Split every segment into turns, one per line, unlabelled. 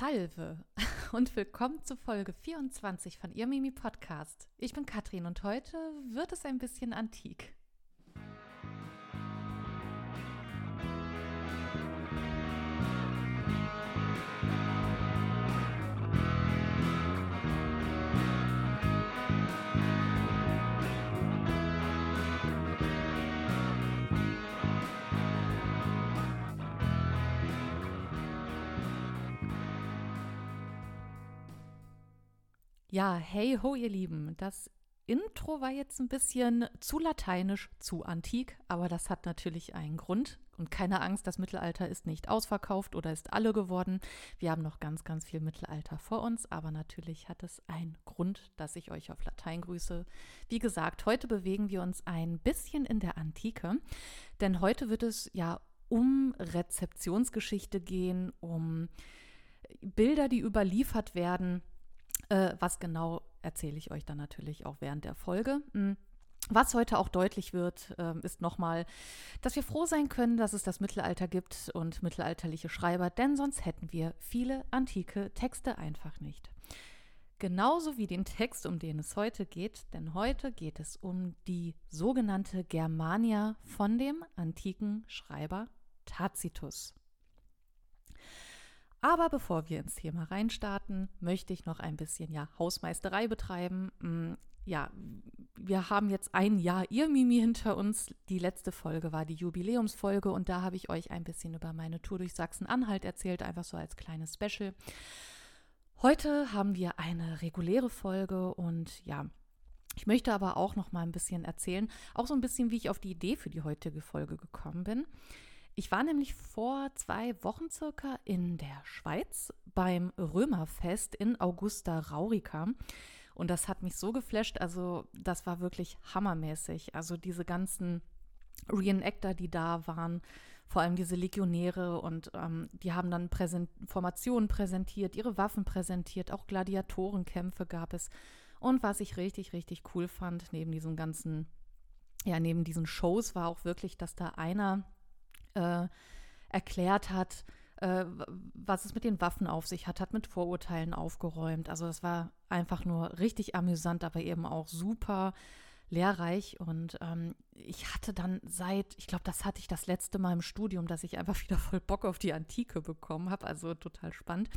Salve und willkommen zu Folge 24 von Ihr Mimi Podcast. Ich bin Katrin und heute wird es ein bisschen antik. Ja, hey ho, ihr Lieben. Das Intro war jetzt ein bisschen zu lateinisch, zu antik, aber das hat natürlich einen Grund. Und keine Angst, das Mittelalter ist nicht ausverkauft oder ist alle geworden. Wir haben noch ganz, ganz viel Mittelalter vor uns, aber natürlich hat es einen Grund, dass ich euch auf Latein grüße. Wie gesagt, heute bewegen wir uns ein bisschen in der Antike, denn heute wird es ja um Rezeptionsgeschichte gehen, um Bilder, die überliefert werden äh, was genau erzähle ich euch dann natürlich auch während der Folge. Hm. Was heute auch deutlich wird, äh, ist nochmal, dass wir froh sein können, dass es das Mittelalter gibt und mittelalterliche Schreiber, denn sonst hätten wir viele antike Texte einfach nicht. Genauso wie den Text, um den es heute geht, denn heute geht es um die sogenannte Germania von dem antiken Schreiber Tacitus. Aber bevor wir ins Thema reinstarten, möchte ich noch ein bisschen ja Hausmeisterei betreiben. Mm, ja, wir haben jetzt ein Jahr ihr Mimi hinter uns. Die letzte Folge war die Jubiläumsfolge und da habe ich euch ein bisschen über meine Tour durch Sachsen-Anhalt erzählt, einfach so als kleines Special. Heute haben wir eine reguläre Folge und ja, ich möchte aber auch noch mal ein bisschen erzählen, auch so ein bisschen, wie ich auf die Idee für die heutige Folge gekommen bin. Ich war nämlich vor zwei Wochen circa in der Schweiz beim Römerfest in Augusta Raurica. Und das hat mich so geflasht. Also, das war wirklich hammermäßig. Also, diese ganzen Reenactor, die da waren, vor allem diese Legionäre und ähm, die haben dann Präsent Formationen präsentiert, ihre Waffen präsentiert, auch Gladiatorenkämpfe gab es. Und was ich richtig, richtig cool fand, neben diesen ganzen, ja, neben diesen Shows war auch wirklich, dass da einer äh, erklärt hat, äh, was es mit den Waffen auf sich hat, hat mit Vorurteilen aufgeräumt. Also es war einfach nur richtig amüsant, aber eben auch super lehrreich. Und ähm, ich hatte dann seit, ich glaube, das hatte ich das letzte Mal im Studium, dass ich einfach wieder voll Bock auf die Antike bekommen habe. Also total spannend.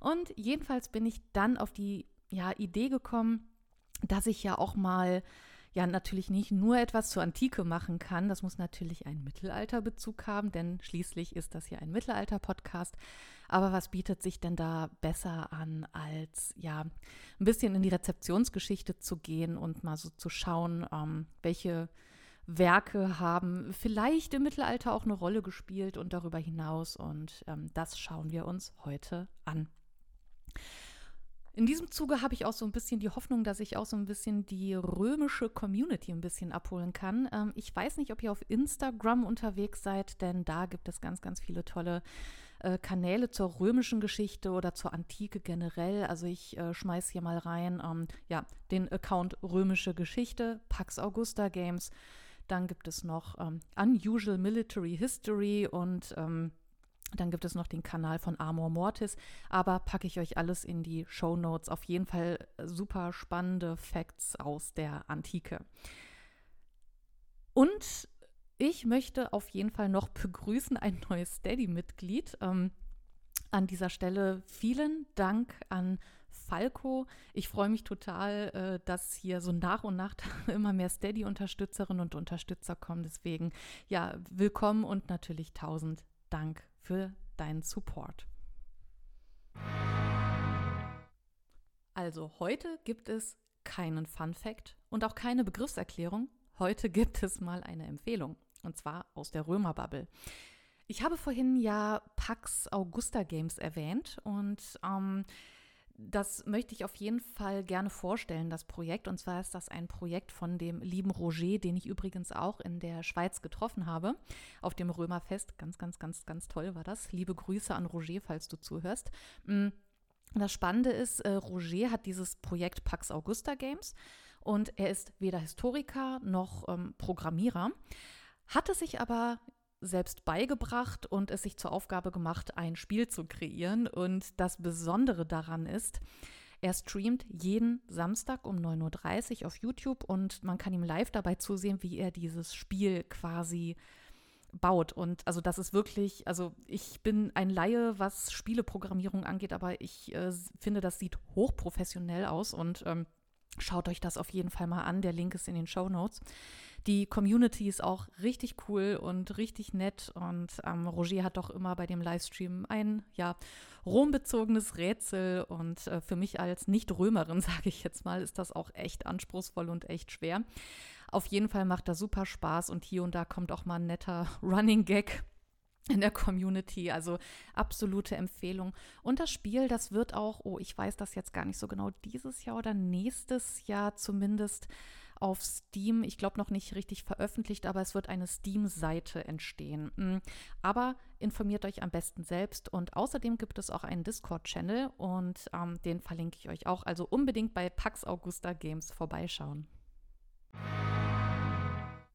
Und jedenfalls bin ich dann auf die ja, Idee gekommen, dass ich ja auch mal ja natürlich nicht nur etwas zur Antike machen kann. Das muss natürlich einen Mittelalterbezug haben, denn schließlich ist das hier ein Mittelalter-Podcast. Aber was bietet sich denn da besser an, als ja ein bisschen in die Rezeptionsgeschichte zu gehen und mal so zu schauen, ähm, welche Werke haben vielleicht im Mittelalter auch eine Rolle gespielt und darüber hinaus. Und ähm, das schauen wir uns heute an. In diesem Zuge habe ich auch so ein bisschen die Hoffnung, dass ich auch so ein bisschen die römische Community ein bisschen abholen kann. Ähm, ich weiß nicht, ob ihr auf Instagram unterwegs seid, denn da gibt es ganz, ganz viele tolle äh, Kanäle zur römischen Geschichte oder zur Antike generell. Also ich äh, schmeiß hier mal rein, ähm, ja, den Account Römische Geschichte, Pax Augusta Games. Dann gibt es noch ähm, Unusual Military History und ähm, dann gibt es noch den Kanal von Amor Mortis, aber packe ich euch alles in die Show Notes. Auf jeden Fall super spannende Facts aus der Antike. Und ich möchte auf jeden Fall noch begrüßen ein neues Steady-Mitglied. Ähm, an dieser Stelle vielen Dank an Falco. Ich freue mich total, äh, dass hier so nach und nach immer mehr Steady-Unterstützerinnen und Unterstützer kommen. Deswegen, ja, willkommen und natürlich tausend Dank für deinen Support. Also heute gibt es keinen Fun Fact und auch keine Begriffserklärung. Heute gibt es mal eine Empfehlung und zwar aus der Römerbubble. Ich habe vorhin ja Pax Augusta Games erwähnt und ähm, das möchte ich auf jeden Fall gerne vorstellen, das Projekt. Und zwar ist das ein Projekt von dem lieben Roger, den ich übrigens auch in der Schweiz getroffen habe, auf dem Römerfest. Ganz, ganz, ganz, ganz toll war das. Liebe Grüße an Roger, falls du zuhörst. Mm, das Spannende ist, äh, Roger hat dieses Projekt Pax Augusta Games und er ist weder Historiker noch ähm, Programmierer, hatte sich aber selbst beigebracht und es sich zur Aufgabe gemacht, ein Spiel zu kreieren. Und das Besondere daran ist, er streamt jeden Samstag um 9.30 Uhr auf YouTube und man kann ihm live dabei zusehen, wie er dieses Spiel quasi baut. Und also das ist wirklich, also ich bin ein Laie, was Spieleprogrammierung angeht, aber ich äh, finde, das sieht hochprofessionell aus und ähm, schaut euch das auf jeden Fall mal an. Der Link ist in den Show Notes. Die Community ist auch richtig cool und richtig nett. Und ähm, Roger hat doch immer bei dem Livestream ein, ja, rombezogenes Rätsel. Und äh, für mich als Nicht-Römerin, sage ich jetzt mal, ist das auch echt anspruchsvoll und echt schwer. Auf jeden Fall macht das super Spaß und hier und da kommt auch mal ein netter Running Gag in der Community. Also absolute Empfehlung. Und das Spiel, das wird auch, oh, ich weiß das jetzt gar nicht so genau, dieses Jahr oder nächstes Jahr zumindest auf Steam, ich glaube noch nicht richtig veröffentlicht, aber es wird eine Steam-Seite entstehen. Mm, aber informiert euch am besten selbst und außerdem gibt es auch einen Discord-Channel und ähm, den verlinke ich euch auch. Also unbedingt bei Pax Augusta Games vorbeischauen.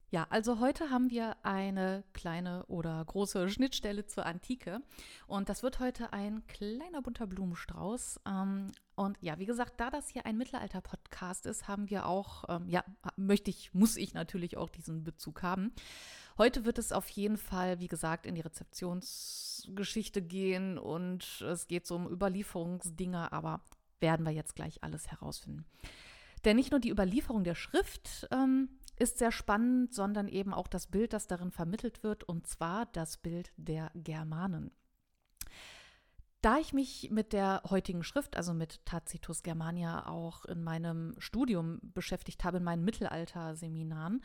Ja, also heute haben wir eine kleine oder große Schnittstelle zur Antike. Und das wird heute ein kleiner bunter Blumenstrauß. Ähm, und ja, wie gesagt, da das hier ein Mittelalter-Podcast ist, haben wir auch, ähm, ja, möchte ich, muss ich natürlich auch diesen Bezug haben. Heute wird es auf jeden Fall, wie gesagt, in die Rezeptionsgeschichte gehen und es geht so um Überlieferungsdinge, aber werden wir jetzt gleich alles herausfinden. Denn nicht nur die Überlieferung der Schrift ähm, ist sehr spannend, sondern eben auch das Bild, das darin vermittelt wird, und zwar das Bild der Germanen. Da ich mich mit der heutigen Schrift, also mit Tacitus Germania, auch in meinem Studium beschäftigt habe, in meinen Mittelalterseminaren,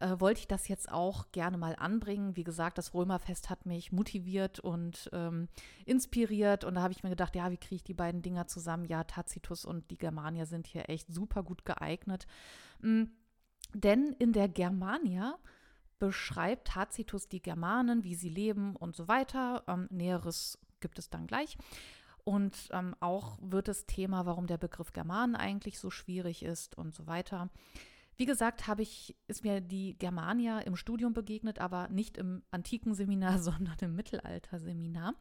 äh, wollte ich das jetzt auch gerne mal anbringen. Wie gesagt, das Römerfest hat mich motiviert und ähm, inspiriert. Und da habe ich mir gedacht, ja, wie kriege ich die beiden Dinger zusammen? Ja, Tacitus und die Germania sind hier echt super gut geeignet. Mhm denn in der Germania beschreibt Tacitus die Germanen, wie sie leben und so weiter. Ähm, Näheres gibt es dann gleich. Und ähm, auch wird das Thema, warum der Begriff Germanen eigentlich so schwierig ist und so weiter. Wie gesagt, habe ich, ist mir die Germania im Studium begegnet, aber nicht im antiken Seminar, sondern im Mittelalter-Seminar.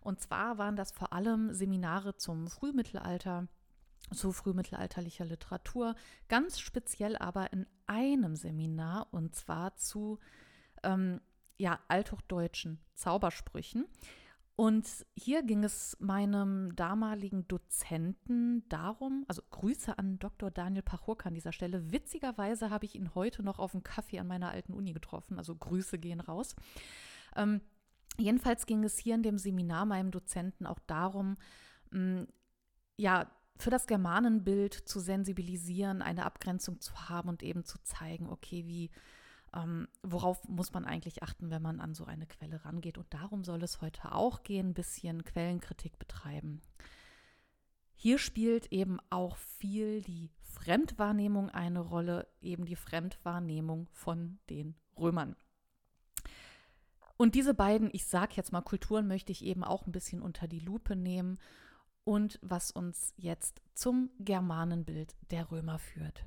Und zwar waren das vor allem Seminare zum Frühmittelalter, zu frühmittelalterlicher Literatur, ganz speziell aber in einem Seminar und zwar zu ähm, ja, althochdeutschen Zaubersprüchen. Und hier ging es meinem damaligen Dozenten darum, also Grüße an Dr. Daniel Pachurka an dieser Stelle. Witzigerweise habe ich ihn heute noch auf dem Kaffee an meiner alten Uni getroffen, also Grüße gehen raus. Ähm, jedenfalls ging es hier in dem Seminar meinem Dozenten auch darum, mh, ja, für das Germanenbild zu sensibilisieren, eine Abgrenzung zu haben und eben zu zeigen, okay, wie, ähm, worauf muss man eigentlich achten, wenn man an so eine Quelle rangeht. Und darum soll es heute auch gehen, ein bisschen Quellenkritik betreiben. Hier spielt eben auch viel die Fremdwahrnehmung eine Rolle, eben die Fremdwahrnehmung von den Römern. Und diese beiden, ich sage jetzt mal Kulturen, möchte ich eben auch ein bisschen unter die Lupe nehmen und was uns jetzt zum Germanenbild der Römer führt.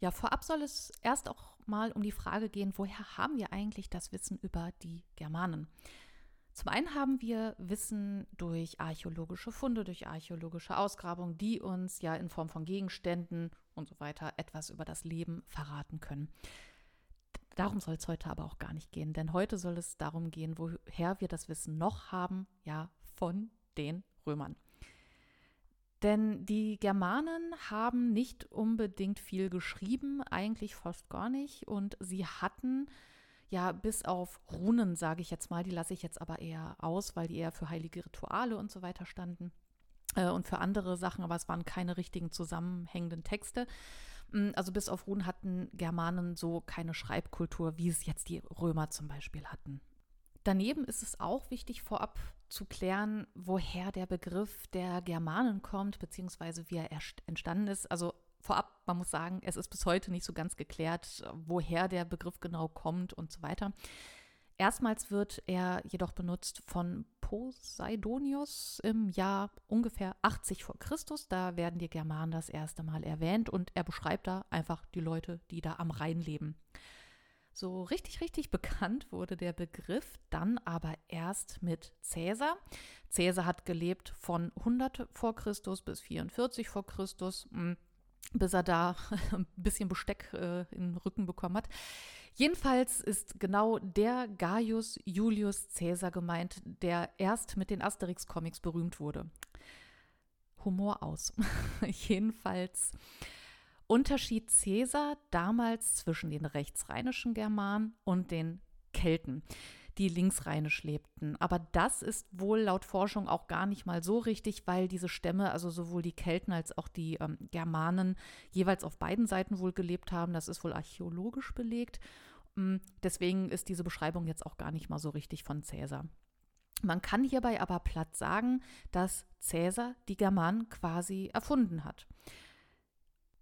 Ja, vorab soll es erst auch mal um die Frage gehen, woher haben wir eigentlich das Wissen über die Germanen? Zum einen haben wir Wissen durch archäologische Funde, durch archäologische Ausgrabungen, die uns ja in Form von Gegenständen und so weiter etwas über das Leben verraten können. Darum soll es heute aber auch gar nicht gehen, denn heute soll es darum gehen, woher wir das Wissen noch haben, ja, von den Römern. Denn die Germanen haben nicht unbedingt viel geschrieben, eigentlich fast gar nicht. Und sie hatten ja bis auf Runen, sage ich jetzt mal, die lasse ich jetzt aber eher aus, weil die eher für heilige Rituale und so weiter standen äh, und für andere Sachen, aber es waren keine richtigen zusammenhängenden Texte. Mm, also bis auf Runen hatten Germanen so keine Schreibkultur, wie es jetzt die Römer zum Beispiel hatten. Daneben ist es auch wichtig, vorab zu klären, woher der Begriff der Germanen kommt, beziehungsweise wie er entstanden ist. Also vorab, man muss sagen, es ist bis heute nicht so ganz geklärt, woher der Begriff genau kommt und so weiter. Erstmals wird er jedoch benutzt von Poseidonius im Jahr ungefähr 80 vor Christus. Da werden die Germanen das erste Mal erwähnt und er beschreibt da einfach die Leute, die da am Rhein leben. So richtig, richtig bekannt wurde der Begriff dann aber erst mit Cäsar. Cäsar hat gelebt von 100 vor Christus bis 44 vor Christus, hm, bis er da ein bisschen Besteck äh, in den Rücken bekommen hat. Jedenfalls ist genau der Gaius Julius Caesar gemeint, der erst mit den Asterix-Comics berühmt wurde. Humor aus. Jedenfalls unterschied Caesar damals zwischen den rechtsrheinischen Germanen und den Kelten, die linksrheinisch lebten. Aber das ist wohl laut Forschung auch gar nicht mal so richtig, weil diese Stämme, also sowohl die Kelten als auch die ähm, Germanen, jeweils auf beiden Seiten wohl gelebt haben. Das ist wohl archäologisch belegt. Mm, deswegen ist diese Beschreibung jetzt auch gar nicht mal so richtig von Caesar. Man kann hierbei aber platt sagen, dass Caesar die Germanen quasi erfunden hat.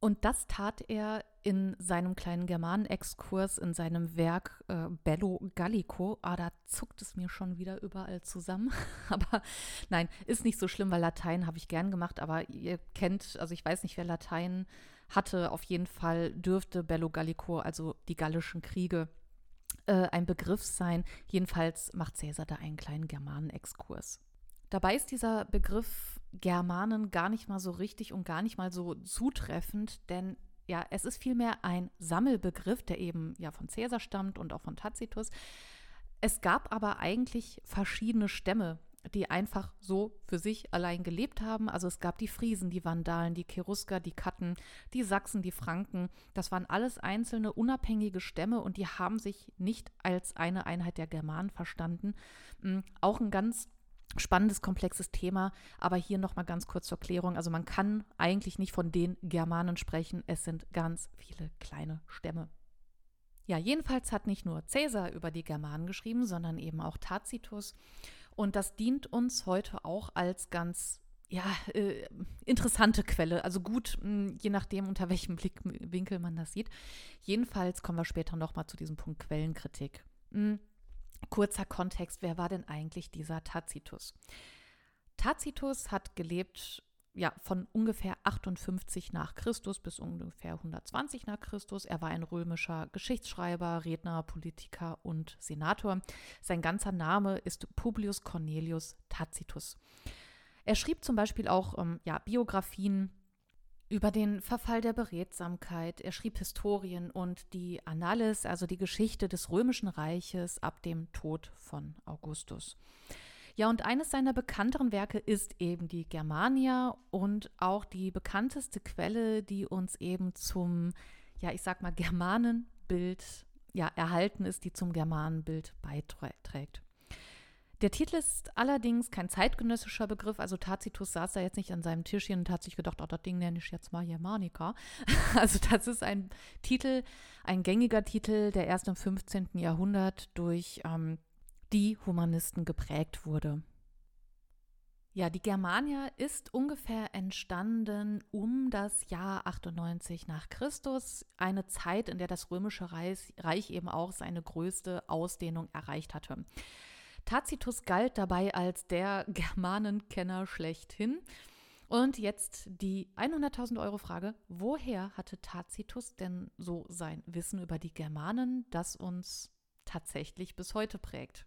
Und das tat er in seinem kleinen Germanen-Exkurs, in seinem Werk äh, Bello Gallico. Ah, da zuckt es mir schon wieder überall zusammen. aber nein, ist nicht so schlimm, weil Latein habe ich gern gemacht. Aber ihr kennt, also ich weiß nicht, wer Latein hatte. Auf jeden Fall dürfte Bello Gallico, also die gallischen Kriege, äh, ein Begriff sein. Jedenfalls macht Cäsar da einen kleinen Germanen-Exkurs. Dabei ist dieser Begriff Germanen gar nicht mal so richtig und gar nicht mal so zutreffend, denn ja, es ist vielmehr ein Sammelbegriff, der eben ja von Caesar stammt und auch von Tacitus. Es gab aber eigentlich verschiedene Stämme, die einfach so für sich allein gelebt haben. Also es gab die Friesen, die Vandalen, die Cherusker, die Katten, die Sachsen, die Franken. Das waren alles einzelne unabhängige Stämme und die haben sich nicht als eine Einheit der Germanen verstanden. Hm, auch ein ganz spannendes, komplexes Thema. Aber hier nochmal ganz kurz zur Klärung. Also man kann eigentlich nicht von den Germanen sprechen. Es sind ganz viele kleine Stämme. Ja, jedenfalls hat nicht nur Caesar über die Germanen geschrieben, sondern eben auch Tacitus. Und das dient uns heute auch als ganz ja, äh, interessante Quelle. Also gut, mh, hm, je nachdem, unter welchem Blickwinkel man das sieht. Jedenfalls kommen wir später nochmal zu diesem Punkt Quellenkritik. Mh, hm, Kurzer Kontext, wer war denn eigentlich dieser Tacitus? Tacitus hat gelebt ja, von ungefähr 58 nach Christus bis ungefähr 120 nach Christus. Er war ein römischer Geschichtsschreiber, Redner, Politiker und Senator. Sein ganzer Name ist Publius Cornelius Tacitus. Er schrieb zum Beispiel auch ähm, ja, Biografien über den Verfall der Beredsamkeit. Er schrieb Historien und die Annales, also die Geschichte des Römischen Reiches ab dem Tod von Augustus. Ja, und eines seiner bekannteren Werke ist eben die Germania und auch die bekannteste Quelle, die uns eben zum, ja, ich sag mal, Germanenbild ja, erhalten ist, die zum Germanenbild beiträgt. Der Titel ist allerdings kein zeitgenössischer Begriff. Also Tacitus saß da jetzt nicht an seinem Tischchen und hat sich gedacht, oh, das Ding nenne ich jetzt mal Germanica. Also das ist ein Titel, ein gängiger Titel, der erst im 15. Jahrhundert durch ähm, die Humanisten geprägt wurde. Ja, die Germania ist ungefähr entstanden um das Jahr 98 nach Christus, eine Zeit, in der das römische Reich, Reich eben auch seine größte Ausdehnung erreicht hatte. Tacitus galt dabei als der Germanenkenner schlechthin. Und jetzt die 100.000 Euro Frage. Woher hatte Tacitus denn so sein Wissen über die Germanen, das uns tatsächlich bis heute prägt?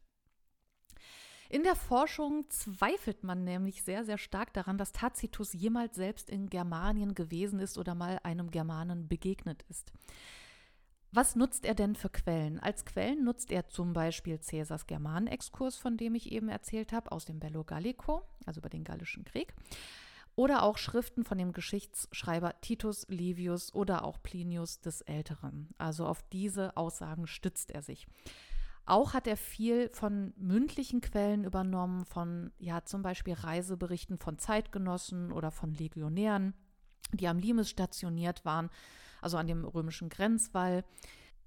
In der Forschung zweifelt man nämlich sehr, sehr stark daran, dass Tacitus jemals selbst in Germanien gewesen ist oder mal einem Germanen begegnet ist. Was nutzt er denn für Quellen? Als Quellen nutzt er zum Beispiel Caesars Germanenexkurs, von dem ich eben erzählt habe, aus dem Bello Gallico, also über den Gallischen Krieg. Oder auch Schriften von dem Geschichtsschreiber Titus Livius oder auch Plinius des Älteren. Also auf diese Aussagen stützt er sich. Auch hat er viel von mündlichen Quellen übernommen, von ja zum Beispiel Reiseberichten von Zeitgenossen oder von Legionären, die am Limes stationiert waren also an dem römischen Grenzwall.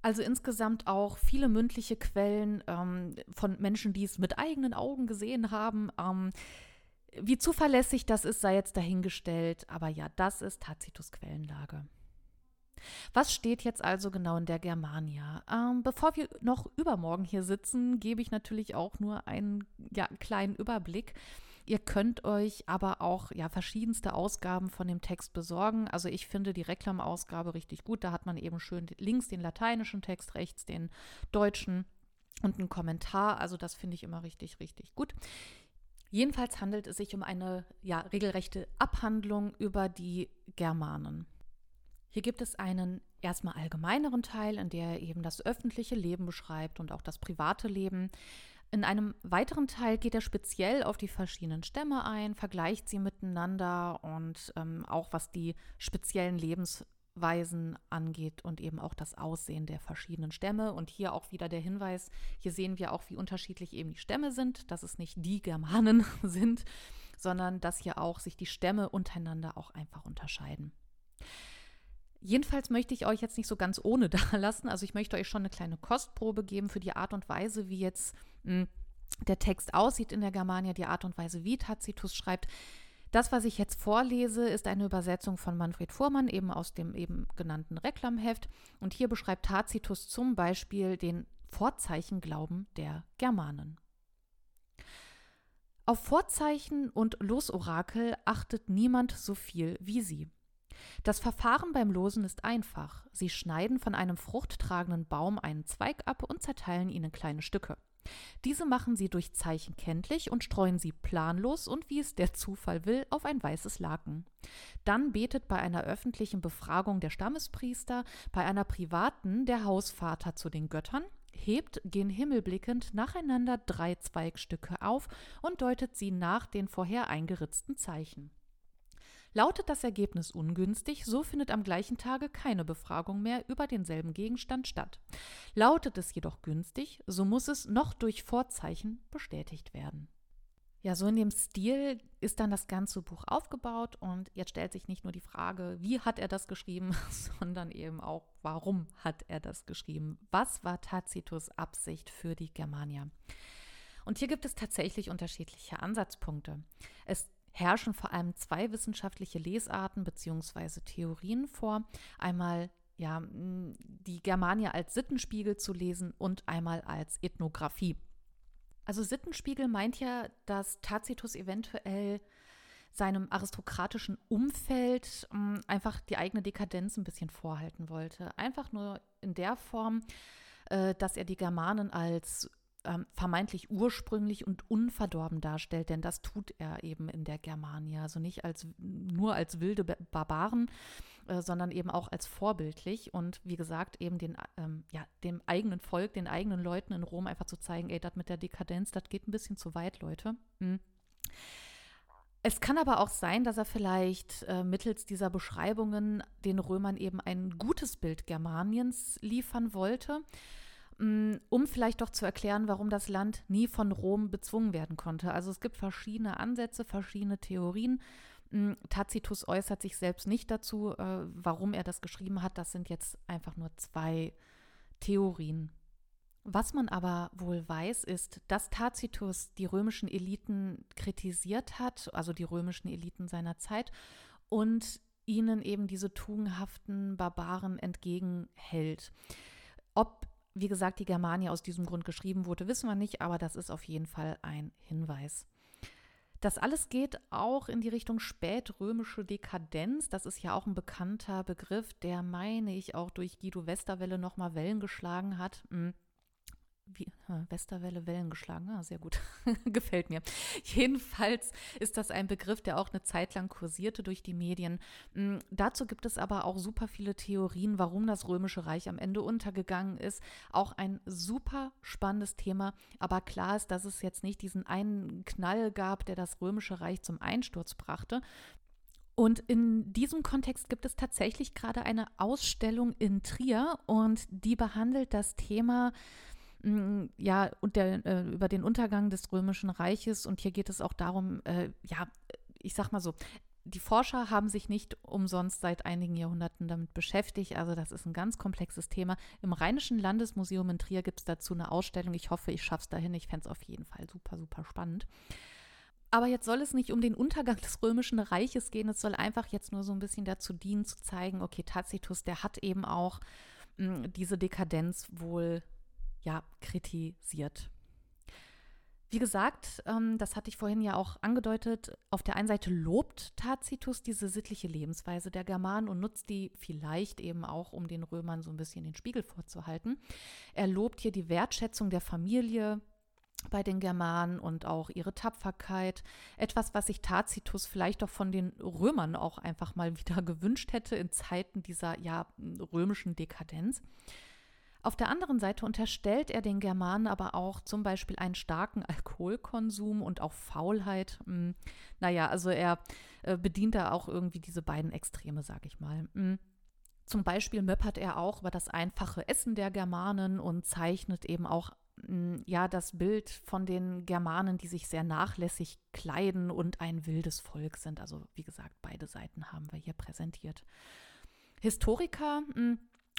Also insgesamt auch viele mündliche Quellen ähm, von Menschen, die es mit eigenen Augen gesehen haben. Ähm, wie zuverlässig das ist, sei jetzt dahingestellt. Aber ja, das ist Tacitus Quellenlage. Was steht jetzt also genau in der Germania? Ähm, bevor wir noch übermorgen hier sitzen, gebe ich natürlich auch nur einen ja, kleinen Überblick. Ihr könnt euch aber auch ja verschiedenste Ausgaben von dem Text besorgen. Also ich finde die Reklamausgabe richtig gut. Da hat man eben schön links den lateinischen Text, rechts den deutschen und einen Kommentar. Also das finde ich immer richtig, richtig gut. Jedenfalls handelt es sich um eine ja, regelrechte Abhandlung über die Germanen. Hier gibt es einen erstmal allgemeineren Teil, in der er eben das öffentliche Leben beschreibt und auch das private Leben. In einem weiteren Teil geht er speziell auf die verschiedenen Stämme ein, vergleicht sie miteinander und ähm, auch was die speziellen Lebensweisen angeht und eben auch das Aussehen der verschiedenen Stämme. Und hier auch wieder der Hinweis, hier sehen wir auch, wie unterschiedlich eben die Stämme sind, dass es nicht die Germanen sind, sondern dass hier auch sich die Stämme untereinander auch einfach unterscheiden. Jedenfalls möchte ich euch jetzt nicht so ganz ohne da lassen. Also ich möchte euch schon eine kleine Kostprobe geben für die Art und Weise, wie jetzt mh, hm, der Text aussieht in der Germania, die Art und Weise, wie Tacitus schreibt. Das, was ich jetzt vorlese, ist eine Übersetzung von Manfred Fuhrmann, eben aus dem eben genannten Reklamheft. Und hier beschreibt Tacitus zum Beispiel den Vorzeichenglauben der Germanen. Auf Vorzeichen und Losorakel achtet niemand so viel wie sie. Das Verfahren beim Losen ist einfach. Sie schneiden von einem fruchttragenden Baum einen Zweig ab und zerteilen ihn in kleine Stücke. Diese machen sie durch Zeichen kenntlich und streuen sie planlos und wie es der Zufall will auf ein weißes Laken. Dann betet bei einer öffentlichen Befragung der Stammespriester, bei einer privaten der Hausvater zu den Göttern, hebt gen Himmel blickend nacheinander drei Zweigstücke auf und deutet sie nach den vorher eingeritzten Zeichen. Lautet das Ergebnis ungünstig, so findet am gleichen Tage keine Befragung mehr über denselben Gegenstand statt. Lautet es jedoch günstig, so muss es noch durch Vorzeichen bestätigt werden. Ja, so in dem Stil ist dann das ganze Buch aufgebaut und jetzt stellt sich nicht nur die Frage, wie hat er das geschrieben, sondern eben auch, warum hat er das geschrieben? Was war Tacitus Absicht für die Germania? Und hier gibt es tatsächlich unterschiedliche Ansatzpunkte. Es herrschen vor allem zwei wissenschaftliche Lesarten bzw. Theorien vor. Einmal ja, die Germania als Sittenspiegel zu lesen und einmal als Ethnographie. Also Sittenspiegel meint ja, dass Tacitus eventuell seinem aristokratischen Umfeld mh, einfach die eigene Dekadenz ein bisschen vorhalten wollte. Einfach nur in der Form, äh, dass er die Germanen als ähm, vermeintlich ursprünglich und unverdorben darstellt, denn das tut er eben in der Germania. Also nicht als nur als wilde Barbaren, äh, sondern eben auch als vorbildlich und wie gesagt, eben den, ähm, ja, dem eigenen Volk, den eigenen Leuten in Rom einfach zu zeigen, ey, das mit der Dekadenz, das geht ein bisschen zu weit, Leute. Mhm. Es kann aber auch sein, dass er vielleicht äh, mittels dieser Beschreibungen den Römern eben ein gutes Bild Germaniens liefern wollte um vielleicht doch zu erklären, warum das Land nie von Rom bezwungen werden konnte. Also es gibt verschiedene Ansätze, verschiedene Theorien. Mm, Tacitus äußert sich selbst nicht dazu, äh, warum er das geschrieben hat. Das sind jetzt einfach nur zwei Theorien. Was man aber wohl weiß, ist, dass Tacitus die römischen Eliten kritisiert hat, also die römischen Eliten seiner Zeit, und ihnen eben diese tugendhaften Barbaren entgegenhält. Ob wie gesagt, die Germania aus diesem Grund geschrieben wurde, wissen wir nicht, aber das ist auf jeden Fall ein Hinweis. Das alles geht auch in die Richtung spätrömische Dekadenz. Das ist ja auch ein bekannter Begriff, der, meine ich, auch durch Guido Westerwelle nochmal Wellen geschlagen hat. Hm wie, Westerwelle Wellen geschlagen, ah, sehr gut, gefällt mir. Jedenfalls ist das ein Begriff, der auch eine Zeit lang kursierte durch die Medien. Mm, dazu gibt es aber auch super viele Theorien, warum das Römische Reich am Ende untergegangen ist. Auch ein super spannendes Thema, aber klar ist, dass es jetzt nicht diesen einen Knall gab, der das Römische Reich zum Einsturz brachte. Und in diesem Kontext gibt es tatsächlich gerade eine Ausstellung in Trier und die behandelt das Thema ja, und der, äh, über den Untergang des Römischen Reiches. Und hier geht es auch darum, äh, ja, ich sag mal so, die Forscher haben sich nicht umsonst seit einigen Jahrhunderten damit beschäftigt. Also das ist ein ganz komplexes Thema. Im Rheinischen Landesmuseum in Trier gibt es dazu eine Ausstellung. Ich hoffe, ich schaffe es dahin. Ich fände es auf jeden Fall super, super spannend. Aber jetzt soll es nicht um den Untergang des Römischen Reiches gehen. Es soll einfach jetzt nur so ein bisschen dazu dienen, zu zeigen, okay, Tacitus, der hat eben auch mh, diese Dekadenz wohl ja, kritisiert. Wie gesagt, ähm, das hatte ich vorhin ja auch angedeutet, auf der einen Seite lobt Tacitus diese sittliche Lebensweise der Germanen und nutzt die vielleicht eben auch, um den Römern so ein bisschen den Spiegel vorzuhalten. Er lobt hier die Wertschätzung der Familie, bei den Germanen und auch ihre Tapferkeit. Etwas, was sich Tacitus vielleicht auch von den Römern auch einfach mal wieder gewünscht hätte in Zeiten dieser ja römischen Dekadenz. Auf der anderen Seite unterstellt er den Germanen aber auch zum Beispiel einen starken Alkoholkonsum und auch Faulheit. Hm, naja, also er äh, bedient da auch irgendwie diese beiden Extreme, sag ich mal. Hm. Zum Beispiel möppert er auch über das einfache Essen der Germanen und zeichnet eben auch hm, ja das Bild von den Germanen, die sich sehr nachlässig kleiden und ein wildes Volk sind. Also wie gesagt, beide Seiten haben wir hier präsentiert. Historiker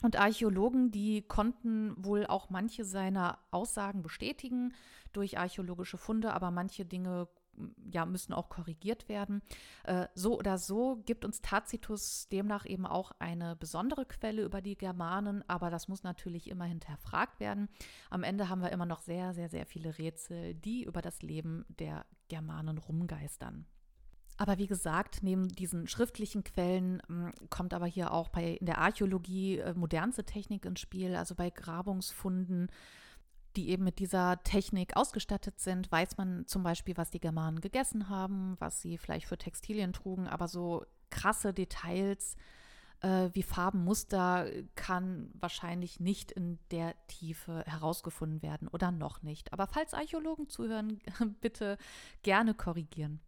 und Archäologen, die konnten wohl auch manche seiner Aussagen bestätigen durch archäologische Funde, aber manche Dinge ja, müssen auch korrigiert werden. Äh, so oder so gibt uns Tacitus demnach eben auch eine besondere Quelle über die Germanen, aber das muss natürlich immer hinterfragt werden. Am Ende haben wir immer noch sehr, sehr, sehr viele Rätsel, die über das Leben der Germanen rumgeistern. Aber wie gesagt, neben diesen schriftlichen Quellen äh, kommt aber hier auch bei in der Archäologie äh, modernste Technik ins Spiel, also bei Grabungsfunden, die eben mit dieser Technik ausgestattet sind, weiß man zum Beispiel, was die Germanen gegessen haben, was sie vielleicht für Textilien trugen, aber so krasse Details äh, wie Farbenmuster kann wahrscheinlich nicht in der Tiefe herausgefunden werden oder noch nicht. Aber falls Archäologen zuhören, bitte gerne korrigieren.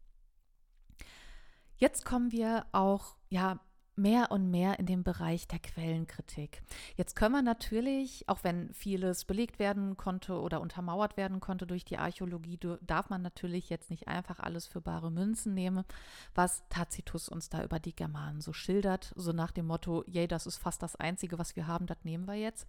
Jetzt kommen wir auch ja mehr und mehr in den Bereich der Quellenkritik. Jetzt können wir natürlich, auch wenn vieles belegt werden konnte oder untermauert werden konnte durch die Archäologie, darf man natürlich jetzt nicht einfach alles für bare Münzen nehmen, was Tacitus uns da über die Germanen so schildert, so nach dem Motto, yay, das ist fast das Einzige, was wir haben, das nehmen wir jetzt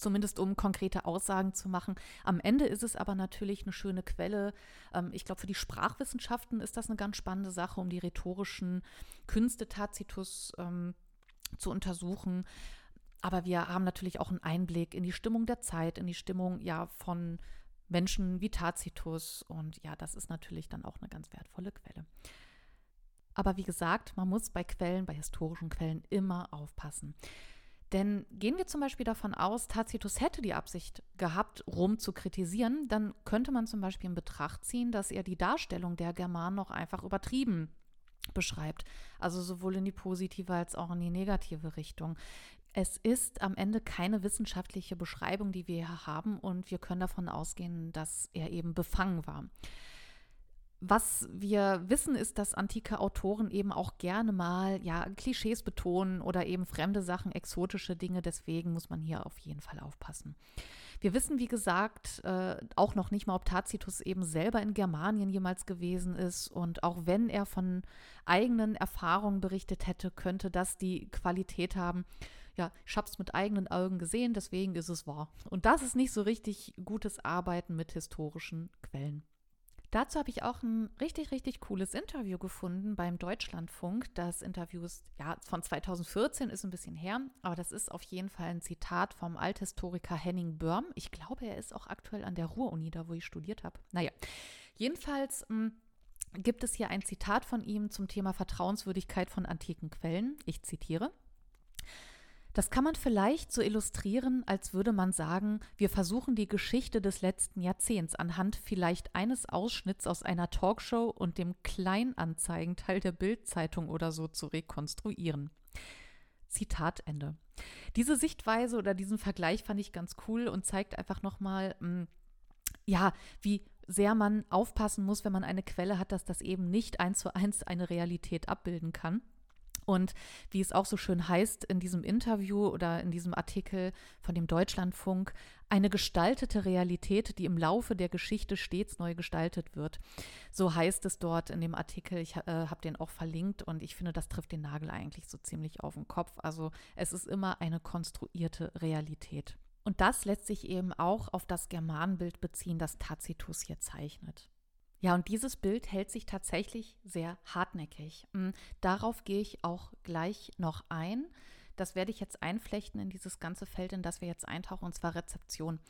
zumindest um konkrete Aussagen zu machen. Am Ende ist es aber natürlich eine schöne Quelle. Ähm, ich glaube, für die Sprachwissenschaften ist das eine ganz spannende Sache, um die rhetorischen Künste Tacitus ähm, zu untersuchen. Aber wir haben natürlich auch einen Einblick in die Stimmung der Zeit, in die Stimmung ja von Menschen wie Tacitus. Und ja, das ist natürlich dann auch eine ganz wertvolle Quelle. Aber wie gesagt, man muss bei Quellen, bei historischen Quellen immer aufpassen. Denn gehen wir zum Beispiel davon aus, Tacitus hätte die Absicht gehabt, Rom zu kritisieren, dann könnte man zum Beispiel in Betracht ziehen, dass er die Darstellung der Germanen noch einfach übertrieben beschreibt. Also sowohl in die positive als auch in die negative Richtung. Es ist am Ende keine wissenschaftliche Beschreibung, die wir hier haben, und wir können davon ausgehen, dass er eben befangen war. Was wir wissen, ist, dass antike Autoren eben auch gerne mal ja, Klischees betonen oder eben fremde Sachen, exotische Dinge. Deswegen muss man hier auf jeden Fall aufpassen. Wir wissen, wie gesagt, äh, auch noch nicht mal, ob Tacitus eben selber in Germanien jemals gewesen ist. Und auch wenn er von eigenen Erfahrungen berichtet hätte, könnte das die Qualität haben. Ja, ich habe es mit eigenen Augen gesehen, deswegen ist es wahr. Und das ist nicht so richtig gutes Arbeiten mit historischen Quellen. Dazu habe ich auch ein richtig, richtig cooles Interview gefunden beim Deutschlandfunk. Das Interview ist ja von 2014, ist ein bisschen her, aber das ist auf jeden Fall ein Zitat vom Althistoriker Henning Börm. Ich glaube, er ist auch aktuell an der Ruhr-Uni, da wo ich studiert habe. Naja, jedenfalls mh, hm, gibt es hier ein Zitat von ihm zum Thema Vertrauenswürdigkeit von antiken Quellen. Ich zitiere. Das kann man vielleicht so illustrieren, als würde man sagen, wir versuchen die Geschichte des letzten Jahrzehnts anhand vielleicht eines Ausschnitts aus einer Talkshow und dem Kleinanzeigenteil der Bildzeitung oder so zu rekonstruieren. Zitat Ende. Diese Sichtweise oder diesen Vergleich fand ich ganz cool und zeigt einfach nochmal, hm, ja, wie sehr man aufpassen muss, wenn man eine Quelle hat, dass das eben nicht eins zu eins eine Realität abbilden kann. Und wie es auch so schön heißt in diesem Interview oder in diesem Artikel von dem Deutschlandfunk, eine gestaltete Realität, die im Laufe der Geschichte stets neu gestaltet wird. So heißt es dort in dem Artikel. Ich äh, habe den auch verlinkt und ich finde, das trifft den Nagel eigentlich so ziemlich auf den Kopf. Also es ist immer eine konstruierte Realität. Und das lässt sich eben auch auf das Germanenbild beziehen, das Tacitus hier zeichnet. Ja, und dieses Bild hält sich tatsächlich sehr hartnäckig. Mm, darauf gehe ich auch gleich noch ein. Das werde ich jetzt einflechten in dieses ganze Feld, in das wir jetzt eintauchen, und zwar Rezeption.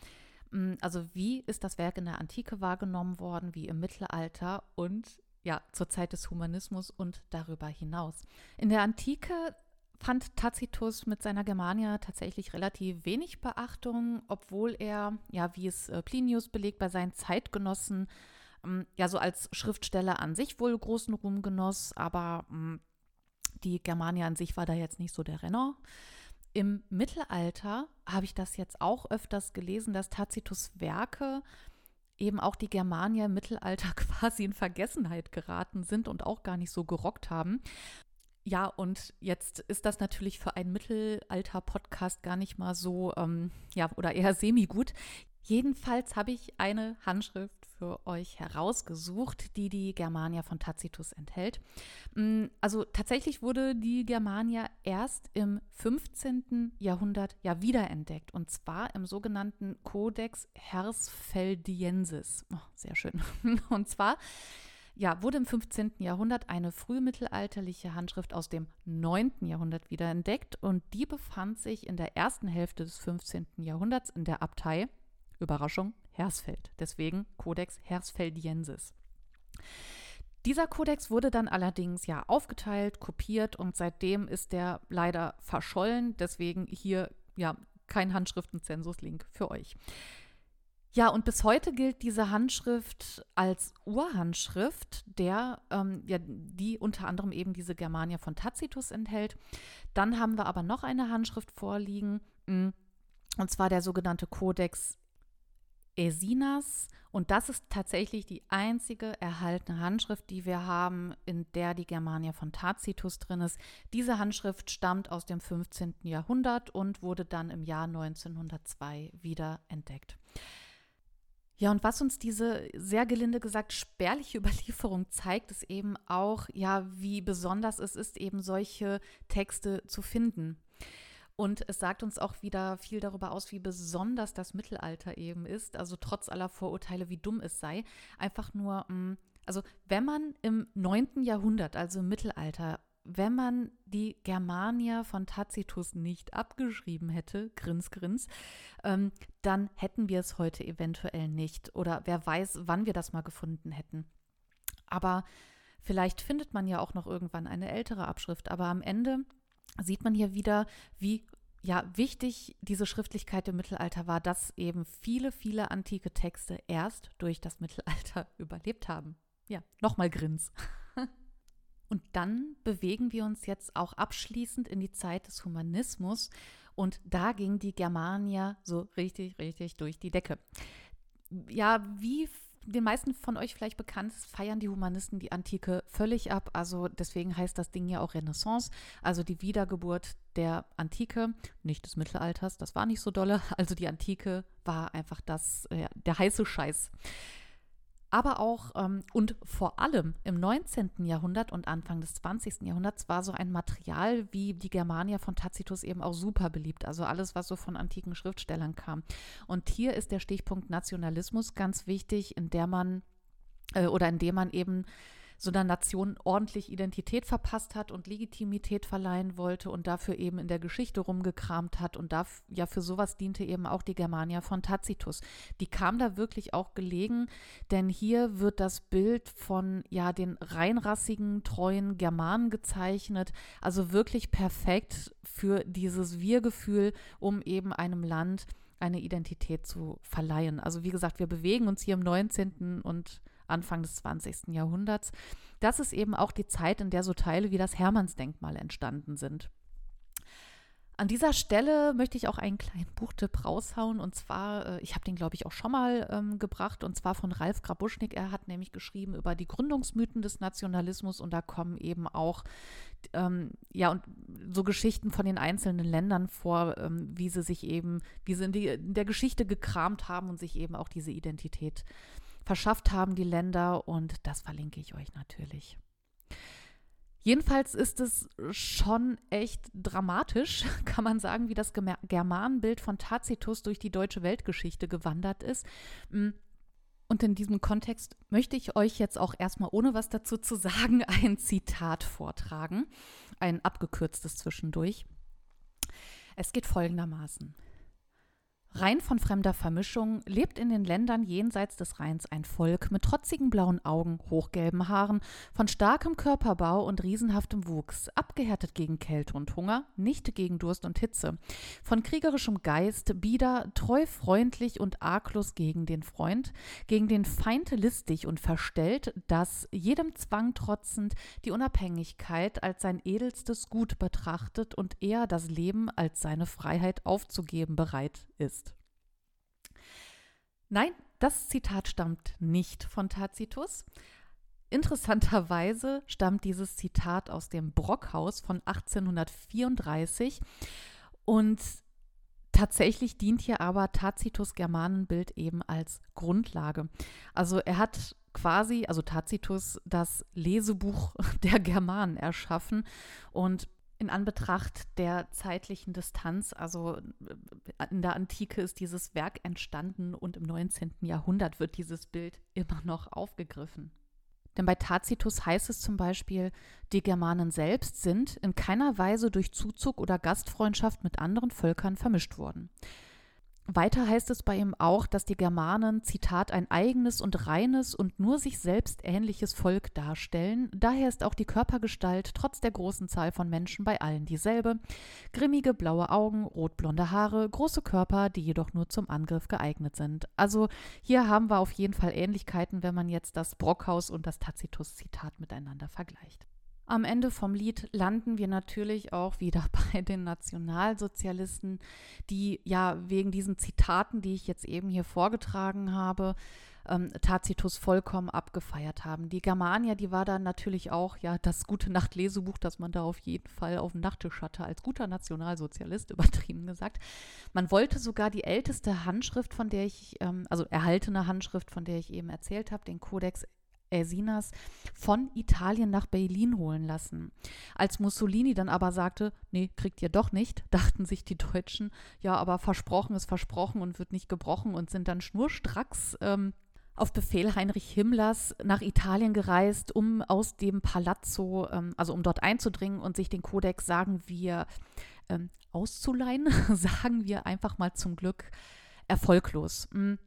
Mm, also wie ist das Werk in der Antike wahrgenommen worden, wie im Mittelalter und ja, zur Zeit des Humanismus und darüber hinaus. In der Antike fand Tacitus mit seiner Germania tatsächlich relativ wenig Beachtung, obwohl er, ja, wie es äh, Plinius belegt, bei seinen Zeitgenossen ja so als Schriftsteller an sich wohl großen Ruhm genoss, aber ähm, die Germania an sich war da jetzt nicht so der Renner. Im Mittelalter habe ich das jetzt auch öfters gelesen, dass Tacitus Werke eben auch die Germanier im Mittelalter quasi in Vergessenheit geraten sind und auch gar nicht so gerockt haben. Ja, und jetzt ist das natürlich für einen Mittelalter-Podcast gar nicht mal so, ähm, ja, oder eher semi-gut. Jedenfalls habe ich eine Handschrift für euch herausgesucht, die die Germania von Tacitus enthält. Mm, also tatsächlich wurde die Germania erst im 15. Jahrhundert ja wiederentdeckt und zwar im sogenannten Codex Hersfeldiensis. Oh, sehr schön. Und zwar ja, wurde im 15. Jahrhundert eine frühmittelalterliche Handschrift aus dem 9. Jahrhundert wiederentdeckt und die befand sich in der ersten Hälfte des 15. Jahrhunderts in der Abtei Überraschung, Hersfeld. Deswegen Codex Hersfeldiensis. Dieser Kodex wurde dann allerdings ja aufgeteilt, kopiert und seitdem ist der leider verschollen. Deswegen hier ja kein Handschriftenzensus-Link für euch. Ja, und bis heute gilt diese Handschrift als Urhandschrift, der, ähm, ja, die unter anderem eben diese Germania von Tacitus enthält. Dann haben wir aber noch eine Handschrift vorliegen, mm, und zwar der sogenannte Codex Esinas. Und das ist tatsächlich die einzige erhaltene Handschrift, die wir haben, in der die Germania von Tacitus drin ist. Diese Handschrift stammt aus dem 15. Jahrhundert und wurde dann im Jahr 1902 wieder entdeckt. Ja, und was uns diese sehr gelinde gesagt spärliche Überlieferung zeigt, ist eben auch, ja, wie besonders es ist, eben solche Texte zu finden. Und es sagt uns auch wieder viel darüber aus, wie besonders das Mittelalter eben ist. Also trotz aller Vorurteile, wie dumm es sei. Einfach nur, mm, also wenn man im 9. Jahrhundert, also im Mittelalter, wenn man die Germania von Tacitus nicht abgeschrieben hätte, grins, grins, ähm, dann hätten wir es heute eventuell nicht. Oder wer weiß, wann wir das mal gefunden hätten. Aber vielleicht findet man ja auch noch irgendwann eine ältere Abschrift. Aber am Ende sieht man hier wieder, wie ja, wichtig diese Schriftlichkeit im Mittelalter war, dass eben viele, viele antike Texte erst durch das Mittelalter überlebt haben. Ja, nochmal Grins. Und dann bewegen wir uns jetzt auch abschließend in die Zeit des Humanismus. Und da ging die Germania so richtig, richtig durch die Decke. Ja, wie den meisten von euch vielleicht bekannt feiern die Humanisten die Antike völlig ab. Also deswegen heißt das Ding ja auch Renaissance, also die Wiedergeburt der Antike, nicht des Mittelalters, das war nicht so dolle. Also die Antike war einfach das, äh, der heiße Scheiß aber auch ähm, und vor allem im 19. Jahrhundert und Anfang des 20. Jahrhunderts war so ein Material wie die Germania von Tacitus eben auch super beliebt. Also alles, was so von antiken Schriftstellern kam. Und hier ist der Stichpunkt Nationalismus ganz wichtig, in der man äh, oder in dem man eben so einer Nation ordentlich Identität verpasst hat und Legitimität verleihen wollte und dafür eben in der Geschichte rumgekramt hat. Und dafür, ja, für sowas diente eben auch die Germania von Tacitus. Die kam da wirklich auch gelegen, denn hier wird das Bild von ja den reinrassigen, treuen Germanen gezeichnet. Also wirklich perfekt für dieses Wir-Gefühl, um eben einem Land eine Identität zu verleihen. Also wie gesagt, wir bewegen uns hier im 19. und Anfang des 20. Jahrhunderts. Das ist eben auch die Zeit, in der so Teile wie das Hermannsdenkmal entstanden sind. An dieser Stelle möchte ich auch einen kleinen Buchtipp raushauen. Und zwar, äh, ich habe den, glaube ich, auch schon mal ähm, gebracht, und zwar von Ralf Grabuschnik. Er hat nämlich geschrieben über die Gründungsmythen des Nationalismus und da kommen eben auch, ähm, ja, und so Geschichten von den einzelnen Ländern vor, ähm, wie sie sich eben, wie sie in, die, in der Geschichte gekramt haben und sich eben auch diese Identität verschafft haben, die Länder. Und das verlinke ich euch natürlich. Jedenfalls ist es schon echt dramatisch, kann man sagen, wie das Germanenbild von Tacitus durch die deutsche Weltgeschichte gewandert ist. Mm, und in diesem Kontext möchte ich euch jetzt auch erstmal, ohne was dazu zu sagen, ein Zitat vortragen, ein abgekürztes zwischendurch. Es geht folgendermaßen. Rein von fremder Vermischung lebt in den Ländern jenseits des Rheins ein Volk mit trotzigen blauen Augen, hochgelben Haaren, von starkem Körperbau und riesenhaftem Wuchs, abgehärtet gegen Kälte und Hunger, nicht gegen Durst und Hitze, von kriegerischem Geist, bieder, treu freundlich und arglos gegen den Freund, gegen den Feind listig und verstellt, das jedem Zwang trotzend die Unabhängigkeit als sein edelstes Gut betrachtet und eher das Leben als seine Freiheit aufzugeben bereit ist. Nein, das Zitat stammt nicht von Tacitus. Interessanterweise stammt dieses Zitat aus dem Brockhaus von 1834 und tatsächlich dient hier aber Tacitus Germanenbild eben als Grundlage. Also er hat quasi, also Tacitus, das Lesebuch der Germanen erschaffen und in Anbetracht der zeitlichen Distanz, also äh, in der Antike ist dieses Werk entstanden und im 19. Jahrhundert wird dieses Bild immer noch aufgegriffen. Denn bei Tacitus heißt es zum Beispiel, die Germanen selbst sind in keiner Weise durch Zuzug oder Gastfreundschaft mit anderen Völkern vermischt worden. Weiter heißt es bei ihm auch, dass die Germanen, Zitat, ein eigenes und reines und nur sich selbst ähnliches Volk darstellen. Daher ist auch die Körpergestalt trotz der großen Zahl von Menschen bei allen dieselbe. Grimmige blaue Augen, rotblonde Haare, große Körper, die jedoch nur zum Angriff geeignet sind. Also hier haben wir auf jeden Fall Ähnlichkeiten, wenn man jetzt das Brockhaus und das Tacitus-Zitat miteinander vergleicht. Am Ende vom Lied landen wir natürlich auch wieder bei den Nationalsozialisten, die ja wegen diesen Zitaten, die ich jetzt eben hier vorgetragen habe, ähm, Tacitus vollkommen abgefeiert haben. Die Germania, die war dann natürlich auch ja das gute Nachtlesebuch, das man da auf jeden Fall auf dem Nachttisch hatte, als guter Nationalsozialist, übertrieben gesagt. Man wollte sogar die älteste Handschrift, von der ich, ähm, also erhaltene Handschrift, von der ich eben erzählt habe, den Codex Ersinas von Italien nach Berlin holen lassen. Als Mussolini dann aber sagte, nee, kriegt ihr doch nicht, dachten sich die Deutschen, ja, aber versprochen ist versprochen und wird nicht gebrochen und sind dann schnurstracks ähm, auf Befehl Heinrich Himmlers nach Italien gereist, um aus dem Palazzo, ähm, also um dort einzudringen und sich den Kodex, sagen wir, ähm, auszuleihen, sagen wir einfach mal zum Glück erfolglos. Mhm.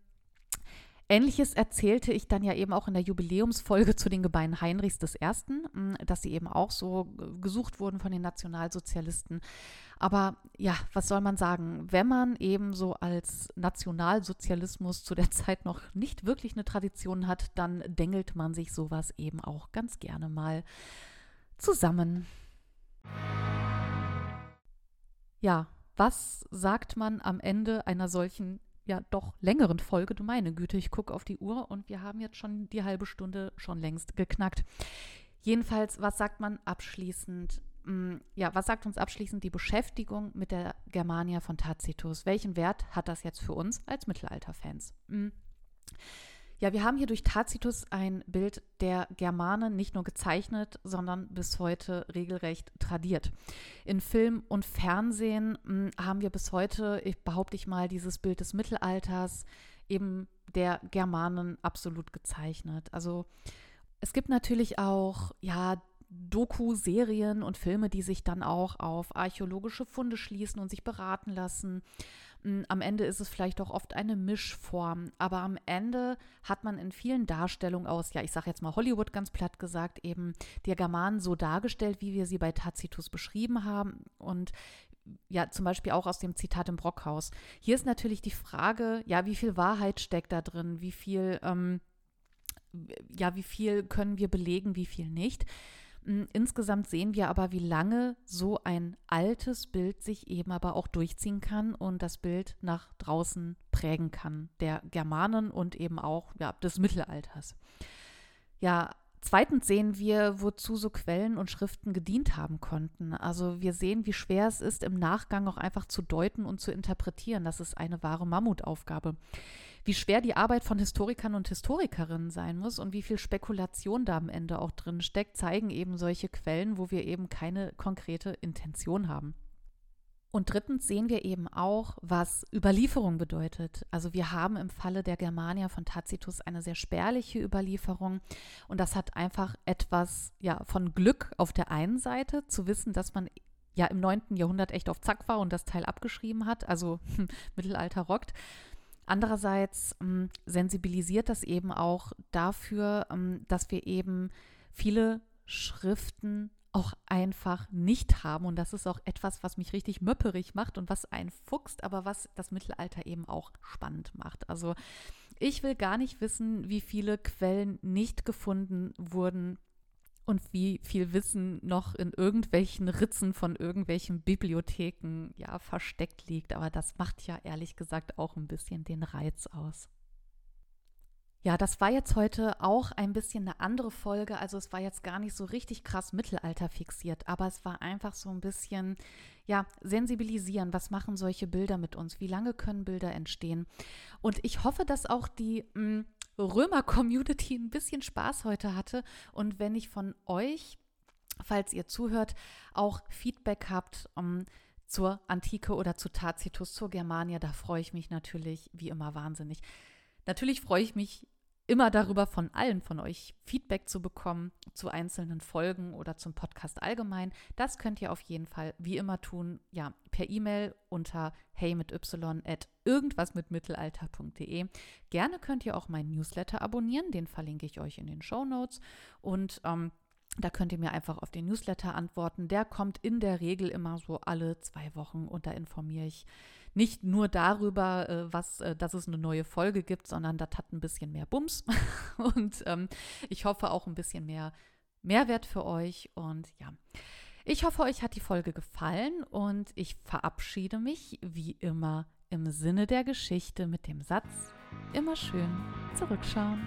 Ähnliches erzählte ich dann ja eben auch in der Jubiläumsfolge zu den Gebeinen Heinrichs I., mm, dass sie eben auch so gesucht wurden von den Nationalsozialisten. Aber ja, was soll man sagen? Wenn man eben so als Nationalsozialismus zu der Zeit noch nicht wirklich eine Tradition hat, dann dengelt man sich sowas eben auch ganz gerne mal zusammen. Ja, was sagt man am Ende einer solchen ja doch längeren Folge. Du meine Güte, ich gucke auf die Uhr und wir haben jetzt schon die halbe Stunde schon längst geknackt. Jedenfalls, was sagt man abschließend? Mm, ja, was sagt uns abschließend die Beschäftigung mit der Germania von Tacitus? Welchen Wert hat das jetzt für uns als Mittelalterfans? Ja, wir haben hier durch Tacitus ein Bild der Germanen nicht nur gezeichnet, sondern bis heute regelrecht tradiert. In Film und Fernsehen hm, haben wir bis heute, ich behaupte ich mal, dieses Bild des Mittelalters, eben der Germanen absolut gezeichnet. Also es gibt natürlich auch, ja, Doku-Serien und Filme, die sich dann auch auf archäologische Funde schließen und sich beraten lassen. Hm, am Ende ist es vielleicht auch oft eine Mischform, aber am Ende hat man in vielen Darstellungen aus, ja, ich sage jetzt mal Hollywood ganz platt gesagt, eben die Germanen so dargestellt, wie wir sie bei Tacitus beschrieben haben und ja, zum Beispiel auch aus dem Zitat im Brockhaus. Hier ist natürlich die Frage, ja, wie viel Wahrheit steckt da drin, wie viel, ähm, ja, wie viel können wir belegen, wie viel nicht. Mm, insgesamt sehen wir aber, wie lange so ein altes Bild sich eben aber auch durchziehen kann und das Bild nach draußen prägen kann, der Germanen und eben auch ja, des Mittelalters. Ja, Zweitens sehen wir, wozu so Quellen und Schriften gedient haben konnten. Also wir sehen, wie schwer es ist, im Nachgang auch einfach zu deuten und zu interpretieren. Das ist eine wahre Mammutaufgabe wie schwer die Arbeit von Historikern und Historikerinnen sein muss und wie viel Spekulation da am Ende auch drin steckt, zeigen eben solche Quellen, wo wir eben keine konkrete Intention haben. Und drittens sehen wir eben auch, was Überlieferung bedeutet. Also wir haben im Falle der Germania von Tacitus eine sehr spärliche Überlieferung und das hat einfach etwas ja von Glück auf der einen Seite zu wissen, dass man ja im 9. Jahrhundert echt auf Zack war und das Teil abgeschrieben hat, also Mittelalter rockt. Andererseits ähm, sensibilisiert das eben auch dafür, ähm, dass wir eben viele Schriften auch einfach nicht haben. Und das ist auch etwas, was mich richtig möpperig macht und was einen fuchst, aber was das Mittelalter eben auch spannend macht. Also ich will gar nicht wissen, wie viele Quellen nicht gefunden wurden und wie viel Wissen noch in irgendwelchen Ritzen von irgendwelchen Bibliotheken ja versteckt liegt. Aber das macht ja ehrlich gesagt auch ein bisschen den Reiz aus. Ja, das war jetzt heute auch ein bisschen eine andere Folge. Also es war jetzt gar nicht so richtig krass Mittelalter fixiert, aber es war einfach so ein bisschen, ja, sensibilisieren. Was machen solche Bilder mit uns? Wie lange können Bilder entstehen? Und ich hoffe, dass auch die hm, Römer-Community ein bisschen Spaß heute hatte. Und wenn ich von euch, falls ihr zuhört, auch Feedback habt, um, zur Antike oder zu Tacitus, zur Germania, da freue ich mich natürlich wie immer wahnsinnig. Natürlich freue ich mich immer darüber, von allen von euch Feedback zu bekommen zu einzelnen Folgen oder zum Podcast allgemein. Das könnt ihr auf jeden Fall wie immer tun, ja, per E-Mail unter hey mit y at irgendwas mit mittelalter.de. Gerne könnt ihr auch meinen Newsletter abonnieren, den verlinke ich euch in den Show Notes und ähm, da könnt ihr mir einfach auf den Newsletter antworten. Der kommt in der Regel immer so alle zwei Wochen und da informiere ich nicht nur darüber, äh, was, äh, dass es eine neue Folge gibt, sondern das hat ein bisschen mehr Bums. Und ähm, ich hoffe auch ein bisschen mehr Mehrwert für euch. Und ja, ich hoffe, euch hat die Folge gefallen und ich verabschiede mich wie immer im Sinne der Geschichte mit dem Satz, immer schön zurückschauen.